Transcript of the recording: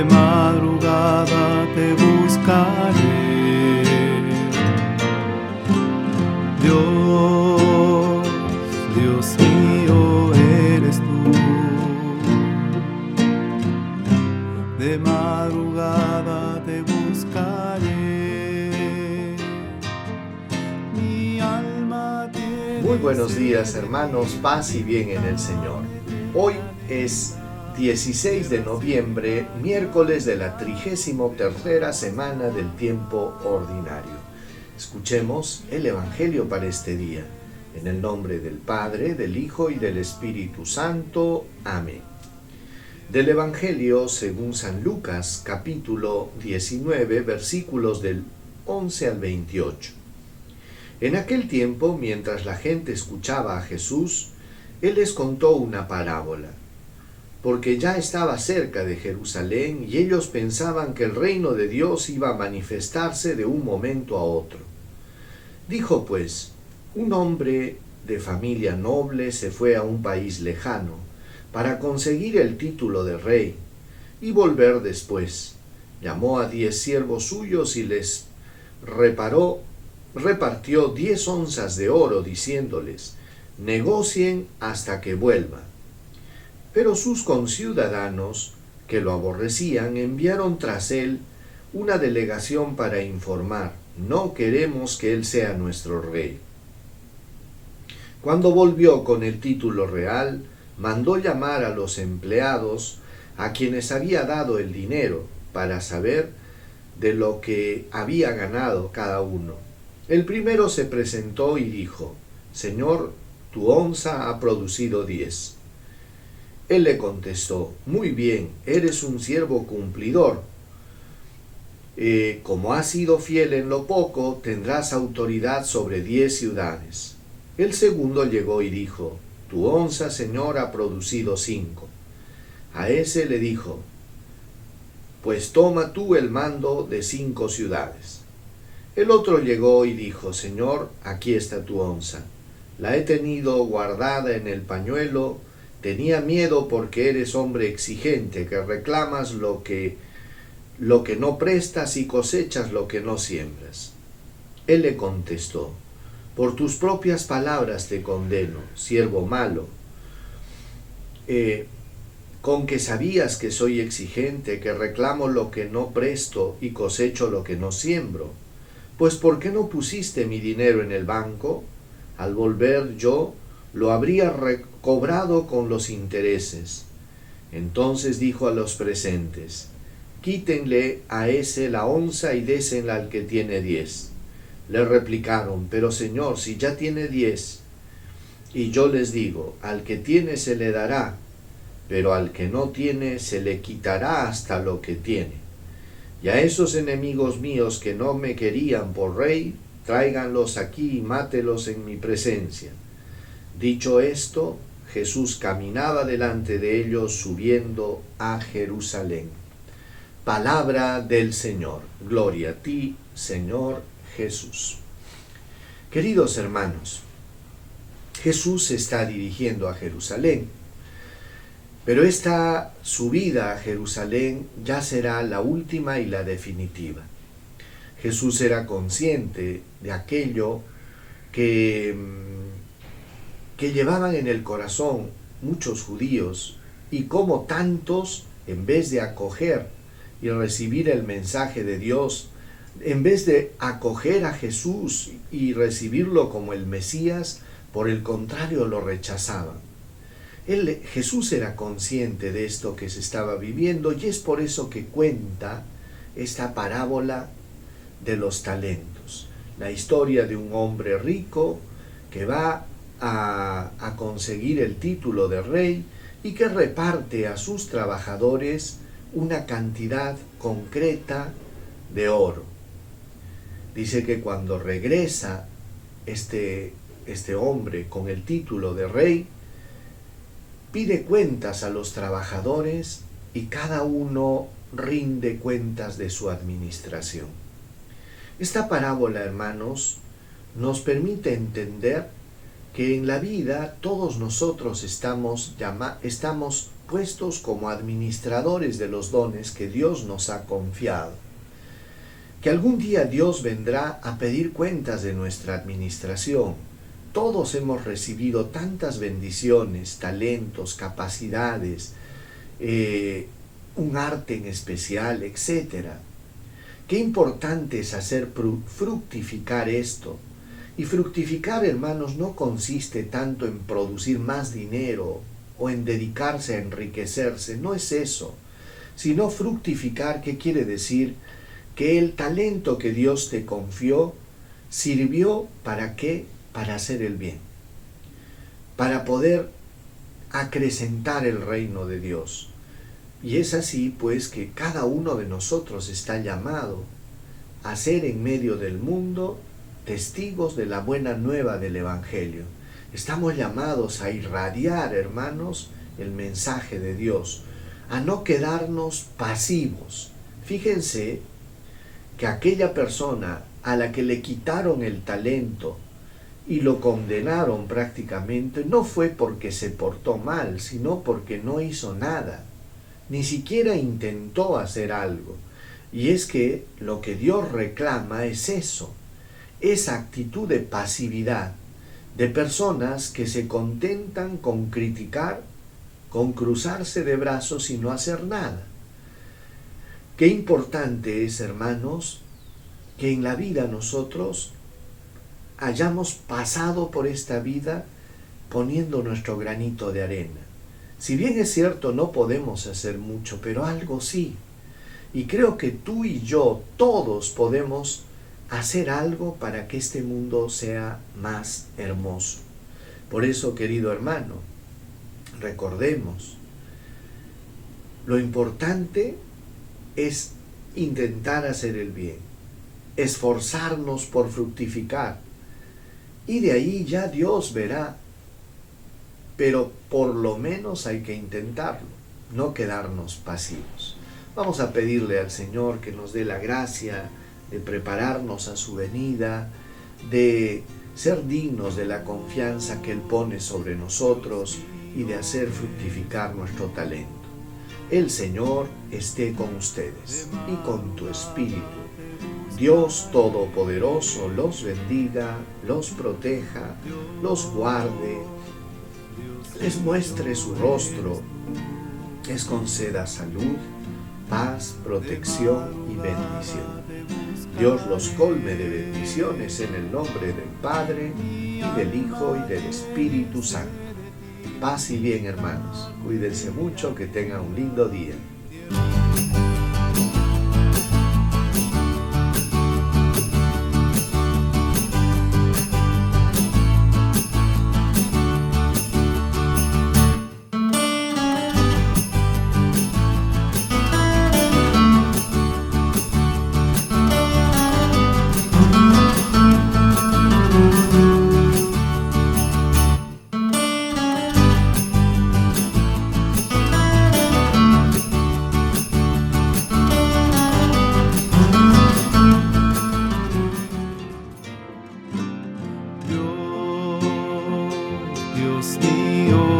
de madrugada te buscaré. Dios, Dios mío eres tú. De madrugada te buscaré. Mi alma tiene Muy buenos días hermanos, paz y bien en el Señor. Hoy es 16 de noviembre, miércoles de la 33 semana del tiempo ordinario. Escuchemos el Evangelio para este día. En el nombre del Padre, del Hijo y del Espíritu Santo. Amén. Del Evangelio según San Lucas, capítulo 19, versículos del 11 al 28. En aquel tiempo, mientras la gente escuchaba a Jesús, Él les contó una parábola, porque ya estaba cerca de Jerusalén y ellos pensaban que el reino de Dios iba a manifestarse de un momento a otro. Dijo pues, un hombre de familia noble se fue a un país lejano para conseguir el título de rey y volver después. Llamó a diez siervos suyos y les reparó, repartió diez onzas de oro, diciéndoles, negocien hasta que vuelva. Pero sus conciudadanos, que lo aborrecían, enviaron tras él una delegación para informar, no queremos que él sea nuestro rey. Cuando volvió con el título real, mandó llamar a los empleados a quienes había dado el dinero para saber de lo que había ganado cada uno. El primero se presentó y dijo, Señor, tu onza ha producido diez. Él le contestó, Muy bien, eres un siervo cumplidor eh, como has sido fiel en lo poco, tendrás autoridad sobre diez ciudades. El segundo llegó y dijo, Tu onza, Señor, ha producido cinco. A ese le dijo, Pues toma tú el mando de cinco ciudades. El otro llegó y dijo, Señor, aquí está tu onza. La he tenido guardada en el pañuelo, tenía miedo porque eres hombre exigente, que reclamas lo que lo que no prestas y cosechas lo que no siembras. Él le contestó, por tus propias palabras te condeno, siervo malo, eh, con que sabías que soy exigente, que reclamo lo que no presto y cosecho lo que no siembro. Pues ¿por qué no pusiste mi dinero en el banco? Al volver yo lo habría recobrado con los intereses. Entonces dijo a los presentes, quítenle a ese la onza y désenla al que tiene diez. Le replicaron, pero Señor, si ya tiene diez, y yo les digo, al que tiene se le dará, pero al que no tiene se le quitará hasta lo que tiene. Y a esos enemigos míos que no me querían por rey, tráiganlos aquí y mátelos en mi presencia. Dicho esto, Jesús caminaba delante de ellos subiendo a Jerusalén. Palabra del Señor. Gloria a ti, Señor Jesús. Queridos hermanos, Jesús se está dirigiendo a Jerusalén, pero esta subida a Jerusalén ya será la última y la definitiva. Jesús era consciente de aquello que, que llevaban en el corazón muchos judíos y como tantos, en vez de acoger y recibir el mensaje de Dios, en vez de acoger a Jesús y recibirlo como el Mesías, por el contrario lo rechazaban. Él, Jesús era consciente de esto que se estaba viviendo y es por eso que cuenta esta parábola de los talentos, la historia de un hombre rico que va a, conseguir el título de rey y que reparte a sus trabajadores una cantidad concreta de oro. Dice que cuando regresa este, este hombre con el título de rey, pide cuentas a los trabajadores y cada uno rinde cuentas de su administración. Esta parábola, hermanos, nos permite entender que en la vida todos nosotros estamos, estamos puestos como administradores de los dones que Dios nos ha confiado. Que algún día Dios vendrá a pedir cuentas de nuestra administración. Todos hemos recibido tantas bendiciones, talentos, capacidades, eh, un arte en especial, etc. Qué importante es hacer fructificar esto. Y fructificar, hermanos, no consiste tanto en producir más dinero o en dedicarse a enriquecerse, no es eso, sino fructificar, ¿qué quiere decir? Que el talento que Dios te confió sirvió para qué? Para hacer el bien, para poder acrecentar el reino de Dios. Y es así pues que cada uno de nosotros está llamado a ser en medio del mundo testigos de la buena nueva del Evangelio. Estamos llamados a irradiar, hermanos, el mensaje de Dios, a no quedarnos pasivos. Fíjense que aquella persona a la que le quitaron el talento y lo condenaron prácticamente no fue porque se portó mal, sino porque no hizo nada ni siquiera intentó hacer algo. Y es que lo que Dios reclama es eso, esa actitud de pasividad, de personas que se contentan con criticar, con cruzarse de brazos y no hacer nada. Qué importante es, hermanos, que en la vida nosotros hayamos pasado por esta vida poniendo nuestro granito de arena si bien es cierto, no podemos hacer mucho, pero algo sí. Y creo que tú y yo, todos podemos hacer algo para que este mundo sea más hermoso. Por eso, querido hermano, recordemos, lo importante es intentar hacer el bien, esforzarnos por fructificar. Y de ahí ya Dios verá pero por lo menos hay que intentarlo, no quedarnos pasivos. Vamos a pedirle al Señor que nos dé la gracia de prepararnos a su venida, de ser dignos de la confianza que Él pone sobre nosotros y de hacer fructificar nuestro talento. El Señor esté con ustedes y con tu espíritu. Dios Todopoderoso los bendiga, los proteja, los guarde les muestre su rostro, les conceda salud, paz, protección y bendición. Dios los colme de bendiciones en el nombre del Padre, y del Hijo, y del Espíritu Santo. Paz y bien, hermanos. Cuídense mucho, que tengan un lindo día. De